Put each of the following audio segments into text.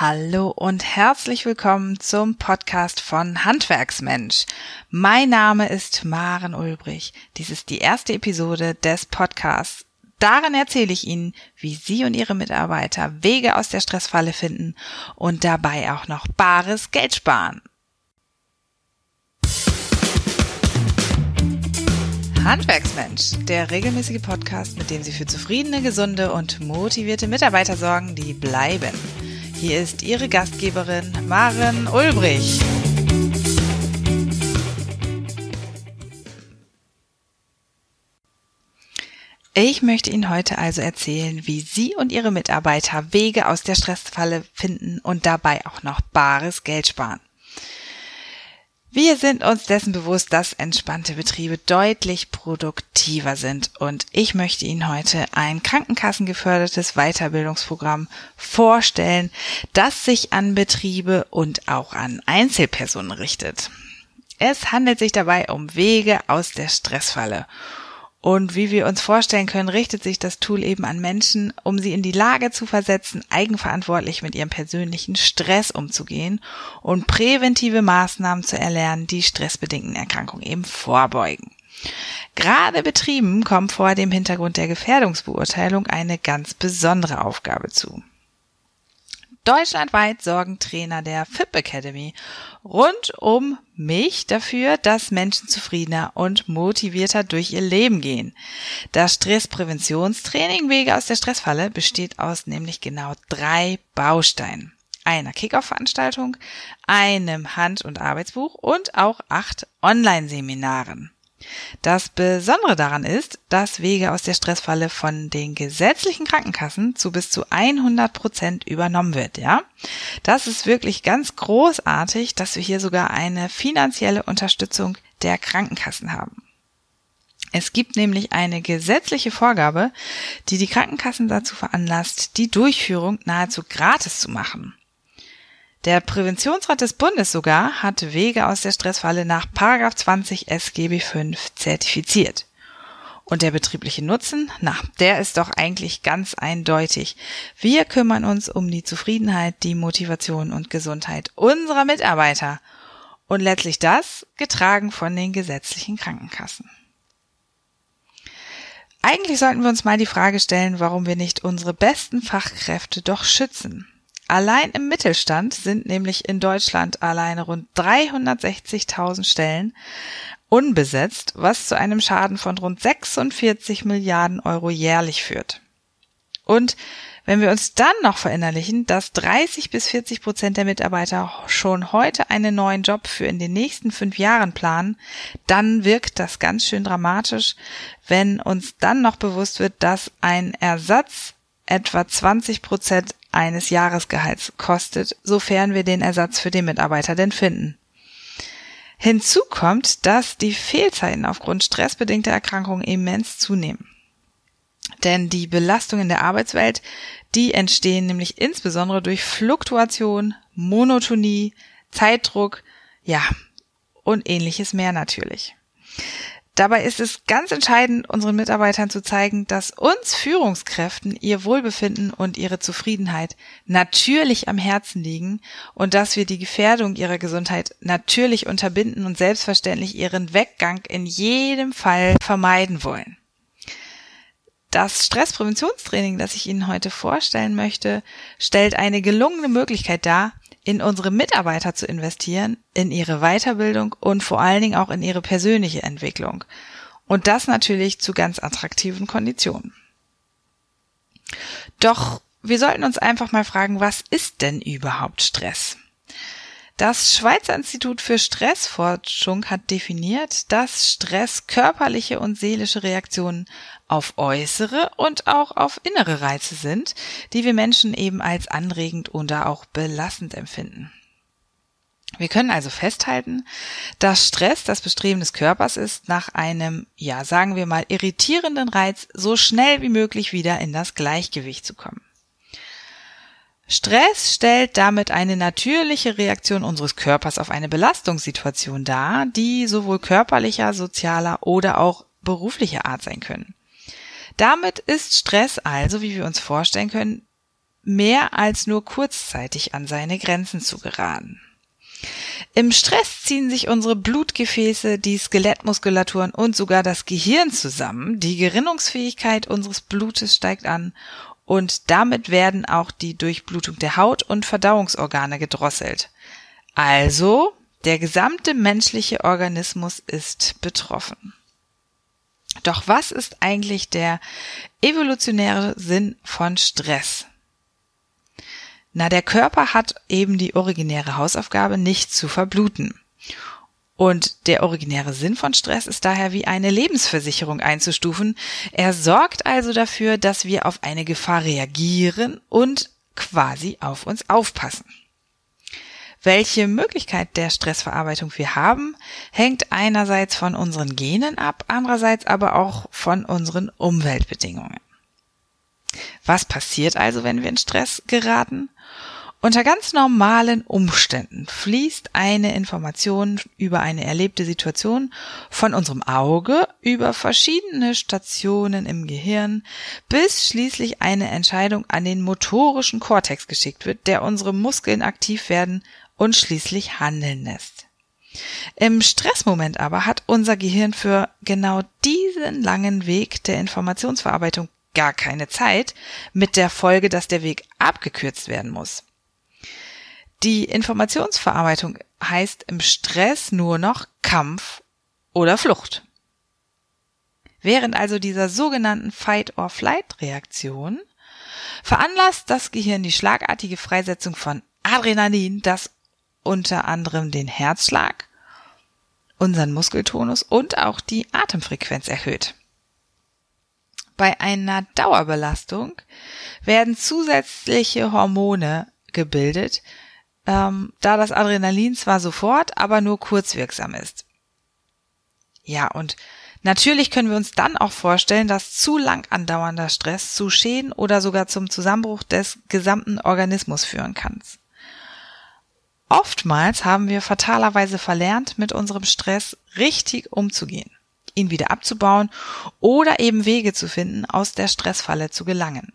Hallo und herzlich willkommen zum Podcast von Handwerksmensch. Mein Name ist Maren Ulbrich. Dies ist die erste Episode des Podcasts. Darin erzähle ich Ihnen, wie Sie und Ihre Mitarbeiter Wege aus der Stressfalle finden und dabei auch noch bares Geld sparen. Handwerksmensch, der regelmäßige Podcast, mit dem Sie für zufriedene, gesunde und motivierte Mitarbeiter sorgen, die bleiben. Hier ist Ihre Gastgeberin Maren Ulbrich. Ich möchte Ihnen heute also erzählen, wie Sie und Ihre Mitarbeiter Wege aus der Stressfalle finden und dabei auch noch bares Geld sparen. Wir sind uns dessen bewusst, dass entspannte Betriebe deutlich produktiver sind und ich möchte Ihnen heute ein krankenkassengefördertes Weiterbildungsprogramm vorstellen, das sich an Betriebe und auch an Einzelpersonen richtet. Es handelt sich dabei um Wege aus der Stressfalle und wie wir uns vorstellen können, richtet sich das Tool eben an Menschen, um sie in die Lage zu versetzen, eigenverantwortlich mit ihrem persönlichen Stress umzugehen und präventive Maßnahmen zu erlernen, die stressbedingten Erkrankungen eben vorbeugen. Gerade Betrieben kommt vor dem Hintergrund der Gefährdungsbeurteilung eine ganz besondere Aufgabe zu. Deutschlandweit sorgen Trainer der FIP Academy rund um mich dafür, dass Menschen zufriedener und motivierter durch ihr Leben gehen. Das Stresspräventionstraining Wege aus der Stressfalle besteht aus nämlich genau drei Bausteinen. Einer Kickoff-Veranstaltung, einem Hand- und Arbeitsbuch und auch acht Online-Seminaren. Das Besondere daran ist, dass Wege aus der Stressfalle von den gesetzlichen Krankenkassen zu bis zu 100 Prozent übernommen wird, ja. Das ist wirklich ganz großartig, dass wir hier sogar eine finanzielle Unterstützung der Krankenkassen haben. Es gibt nämlich eine gesetzliche Vorgabe, die die Krankenkassen dazu veranlasst, die Durchführung nahezu gratis zu machen. Der Präventionsrat des Bundes sogar hat Wege aus der Stressfalle nach 20 SGB V zertifiziert. Und der betriebliche Nutzen, na, der ist doch eigentlich ganz eindeutig. Wir kümmern uns um die Zufriedenheit, die Motivation und Gesundheit unserer Mitarbeiter. Und letztlich das getragen von den gesetzlichen Krankenkassen. Eigentlich sollten wir uns mal die Frage stellen, warum wir nicht unsere besten Fachkräfte doch schützen. Allein im Mittelstand sind nämlich in Deutschland alleine rund 360.000 Stellen unbesetzt, was zu einem Schaden von rund 46 Milliarden Euro jährlich führt. Und wenn wir uns dann noch verinnerlichen, dass 30 bis 40 Prozent der Mitarbeiter schon heute einen neuen Job für in den nächsten fünf Jahren planen, dann wirkt das ganz schön dramatisch, wenn uns dann noch bewusst wird, dass ein Ersatz etwa 20 Prozent eines Jahresgehalts kostet, sofern wir den Ersatz für den Mitarbeiter denn finden. Hinzu kommt, dass die Fehlzeiten aufgrund stressbedingter Erkrankungen immens zunehmen. Denn die Belastungen der Arbeitswelt, die entstehen nämlich insbesondere durch Fluktuation, Monotonie, Zeitdruck, ja, und ähnliches mehr natürlich. Dabei ist es ganz entscheidend, unseren Mitarbeitern zu zeigen, dass uns Führungskräften ihr Wohlbefinden und ihre Zufriedenheit natürlich am Herzen liegen und dass wir die Gefährdung ihrer Gesundheit natürlich unterbinden und selbstverständlich ihren Weggang in jedem Fall vermeiden wollen. Das Stresspräventionstraining, das ich Ihnen heute vorstellen möchte, stellt eine gelungene Möglichkeit dar, in unsere Mitarbeiter zu investieren, in ihre Weiterbildung und vor allen Dingen auch in ihre persönliche Entwicklung. Und das natürlich zu ganz attraktiven Konditionen. Doch wir sollten uns einfach mal fragen, was ist denn überhaupt Stress? Das Schweizer Institut für Stressforschung hat definiert, dass Stress körperliche und seelische Reaktionen auf äußere und auch auf innere Reize sind, die wir Menschen eben als anregend oder auch belastend empfinden. Wir können also festhalten, dass Stress das Bestreben des Körpers ist, nach einem, ja, sagen wir mal, irritierenden Reiz so schnell wie möglich wieder in das Gleichgewicht zu kommen. Stress stellt damit eine natürliche Reaktion unseres Körpers auf eine Belastungssituation dar, die sowohl körperlicher, sozialer oder auch beruflicher Art sein können. Damit ist Stress also, wie wir uns vorstellen können, mehr als nur kurzzeitig an seine Grenzen zu geraten. Im Stress ziehen sich unsere Blutgefäße, die Skelettmuskulaturen und sogar das Gehirn zusammen. Die Gerinnungsfähigkeit unseres Blutes steigt an und damit werden auch die Durchblutung der Haut und Verdauungsorgane gedrosselt. Also, der gesamte menschliche Organismus ist betroffen. Doch was ist eigentlich der evolutionäre Sinn von Stress? Na, der Körper hat eben die originäre Hausaufgabe, nicht zu verbluten. Und der originäre Sinn von Stress ist daher wie eine Lebensversicherung einzustufen. Er sorgt also dafür, dass wir auf eine Gefahr reagieren und quasi auf uns aufpassen. Welche Möglichkeit der Stressverarbeitung wir haben, hängt einerseits von unseren Genen ab, andererseits aber auch von unseren Umweltbedingungen. Was passiert also, wenn wir in Stress geraten? Unter ganz normalen Umständen fließt eine Information über eine erlebte Situation von unserem Auge über verschiedene Stationen im Gehirn, bis schließlich eine Entscheidung an den motorischen Kortex geschickt wird, der unsere Muskeln aktiv werden und schließlich handeln lässt. Im Stressmoment aber hat unser Gehirn für genau diesen langen Weg der Informationsverarbeitung gar keine Zeit, mit der Folge, dass der Weg abgekürzt werden muss. Die Informationsverarbeitung heißt im Stress nur noch Kampf oder Flucht. Während also dieser sogenannten Fight-or-Flight-Reaktion veranlasst das Gehirn die schlagartige Freisetzung von Adrenalin, das unter anderem den Herzschlag, unseren Muskeltonus und auch die Atemfrequenz erhöht. Bei einer Dauerbelastung werden zusätzliche Hormone gebildet, ähm, da das Adrenalin zwar sofort, aber nur kurzwirksam ist. Ja, und natürlich können wir uns dann auch vorstellen, dass zu lang andauernder Stress zu Schäden oder sogar zum Zusammenbruch des gesamten Organismus führen kann. Oftmals haben wir fatalerweise verlernt, mit unserem Stress richtig umzugehen, ihn wieder abzubauen oder eben Wege zu finden, aus der Stressfalle zu gelangen.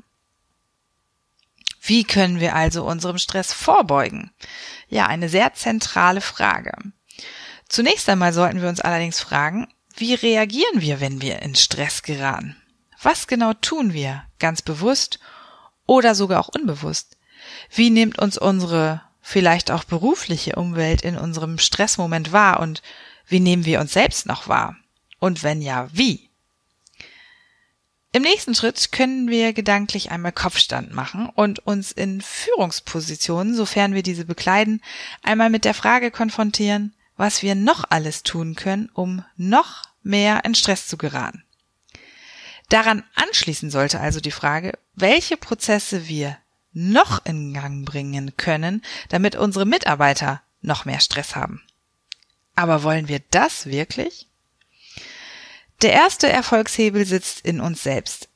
Wie können wir also unserem Stress vorbeugen? Ja, eine sehr zentrale Frage. Zunächst einmal sollten wir uns allerdings fragen, wie reagieren wir, wenn wir in Stress geraten? Was genau tun wir, ganz bewusst oder sogar auch unbewusst? Wie nimmt uns unsere vielleicht auch berufliche Umwelt in unserem Stressmoment wahr und wie nehmen wir uns selbst noch wahr? Und wenn ja, wie? Im nächsten Schritt können wir gedanklich einmal Kopfstand machen und uns in Führungspositionen, sofern wir diese bekleiden, einmal mit der Frage konfrontieren, was wir noch alles tun können, um noch mehr in Stress zu geraten. Daran anschließen sollte also die Frage, welche Prozesse wir noch in Gang bringen können, damit unsere Mitarbeiter noch mehr Stress haben. Aber wollen wir das wirklich? Der erste Erfolgshebel sitzt in uns selbst,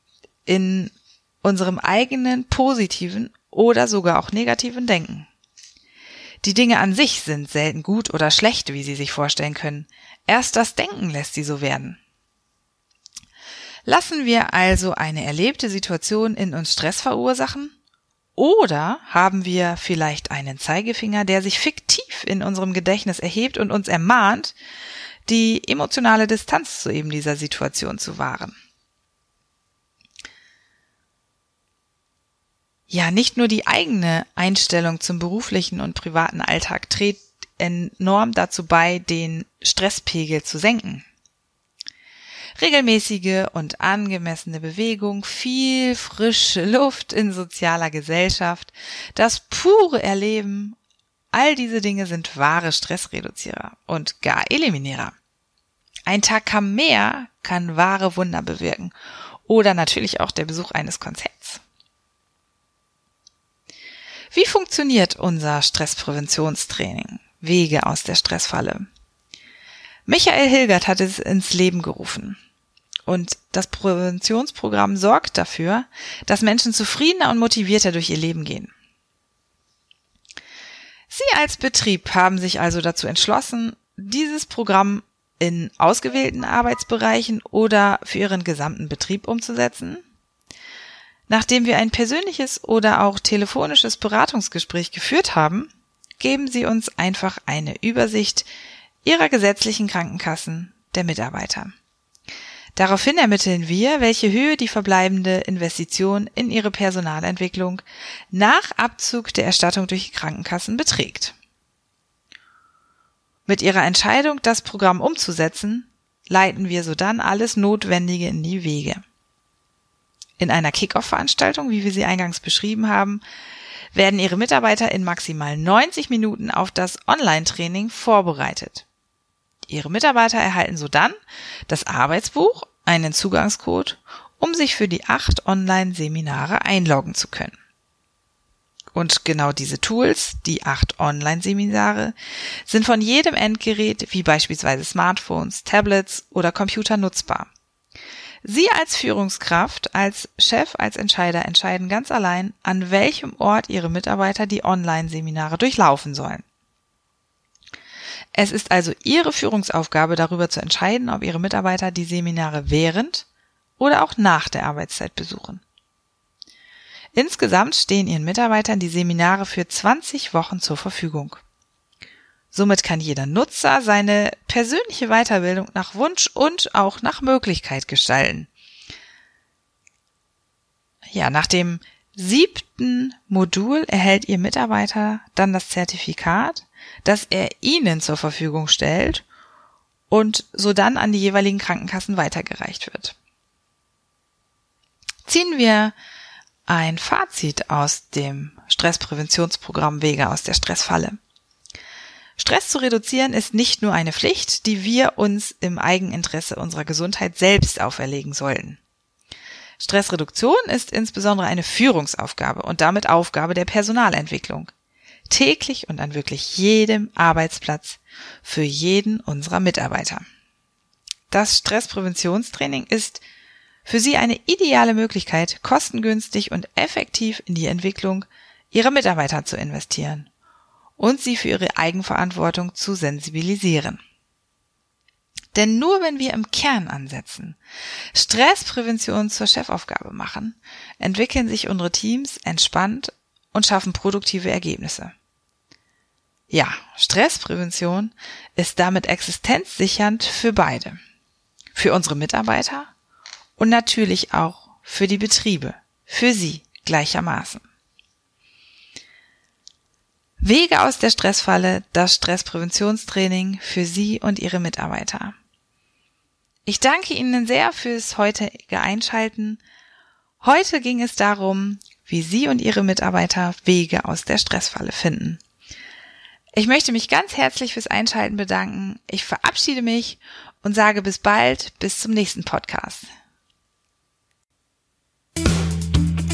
in unserem eigenen positiven oder sogar auch negativen Denken. Die Dinge an sich sind selten gut oder schlecht, wie Sie sich vorstellen können. Erst das Denken lässt sie so werden. Lassen wir also eine erlebte Situation in uns Stress verursachen oder haben wir vielleicht einen Zeigefinger, der sich fiktiv in unserem Gedächtnis erhebt und uns ermahnt, die emotionale Distanz zu eben dieser Situation zu wahren? Ja, nicht nur die eigene Einstellung zum beruflichen und privaten Alltag trägt enorm dazu bei, den Stresspegel zu senken regelmäßige und angemessene Bewegung, viel frische Luft in sozialer Gesellschaft, das pure Erleben, all diese Dinge sind wahre Stressreduzierer und gar Eliminierer. Ein Tag am Meer kann wahre Wunder bewirken oder natürlich auch der Besuch eines Konzerts. Wie funktioniert unser Stresspräventionstraining? Wege aus der Stressfalle. Michael Hilgert hat es ins Leben gerufen. Und das Präventionsprogramm sorgt dafür, dass Menschen zufriedener und motivierter durch ihr Leben gehen. Sie als Betrieb haben sich also dazu entschlossen, dieses Programm in ausgewählten Arbeitsbereichen oder für ihren gesamten Betrieb umzusetzen. Nachdem wir ein persönliches oder auch telefonisches Beratungsgespräch geführt haben, geben Sie uns einfach eine Übersicht Ihrer gesetzlichen Krankenkassen der Mitarbeiter. Daraufhin ermitteln wir, welche Höhe die verbleibende Investition in Ihre Personalentwicklung nach Abzug der Erstattung durch die Krankenkassen beträgt. Mit Ihrer Entscheidung, das Programm umzusetzen, leiten wir sodann alles Notwendige in die Wege. In einer Kick-Off-Veranstaltung, wie wir sie eingangs beschrieben haben, werden Ihre Mitarbeiter in maximal 90 Minuten auf das Online-Training vorbereitet. Ihre Mitarbeiter erhalten sodann das Arbeitsbuch, einen Zugangscode, um sich für die acht Online-Seminare einloggen zu können. Und genau diese Tools, die acht Online-Seminare, sind von jedem Endgerät wie beispielsweise Smartphones, Tablets oder Computer nutzbar. Sie als Führungskraft, als Chef, als Entscheider entscheiden ganz allein, an welchem Ort Ihre Mitarbeiter die Online-Seminare durchlaufen sollen. Es ist also Ihre Führungsaufgabe, darüber zu entscheiden, ob Ihre Mitarbeiter die Seminare während oder auch nach der Arbeitszeit besuchen. Insgesamt stehen Ihren Mitarbeitern die Seminare für 20 Wochen zur Verfügung. Somit kann jeder Nutzer seine persönliche Weiterbildung nach Wunsch und auch nach Möglichkeit gestalten. Ja, nach dem siebten Modul erhält Ihr Mitarbeiter dann das Zertifikat, das er Ihnen zur Verfügung stellt und so dann an die jeweiligen Krankenkassen weitergereicht wird. Ziehen wir ein Fazit aus dem Stresspräventionsprogramm Wege aus der Stressfalle. Stress zu reduzieren ist nicht nur eine Pflicht, die wir uns im Eigeninteresse unserer Gesundheit selbst auferlegen sollten. Stressreduktion ist insbesondere eine Führungsaufgabe und damit Aufgabe der Personalentwicklung. Täglich und an wirklich jedem Arbeitsplatz für jeden unserer Mitarbeiter. Das Stresspräventionstraining ist für Sie eine ideale Möglichkeit, kostengünstig und effektiv in die Entwicklung Ihrer Mitarbeiter zu investieren und sie für ihre Eigenverantwortung zu sensibilisieren. Denn nur wenn wir im Kern ansetzen, Stressprävention zur Chefaufgabe machen, entwickeln sich unsere Teams entspannt und schaffen produktive Ergebnisse. Ja, Stressprävention ist damit existenzsichernd für beide. Für unsere Mitarbeiter und natürlich auch für die Betriebe, für sie gleichermaßen. Wege aus der Stressfalle, das Stresspräventionstraining für Sie und Ihre Mitarbeiter. Ich danke Ihnen sehr fürs heutige Einschalten. Heute ging es darum, wie Sie und Ihre Mitarbeiter Wege aus der Stressfalle finden. Ich möchte mich ganz herzlich fürs Einschalten bedanken. Ich verabschiede mich und sage bis bald, bis zum nächsten Podcast.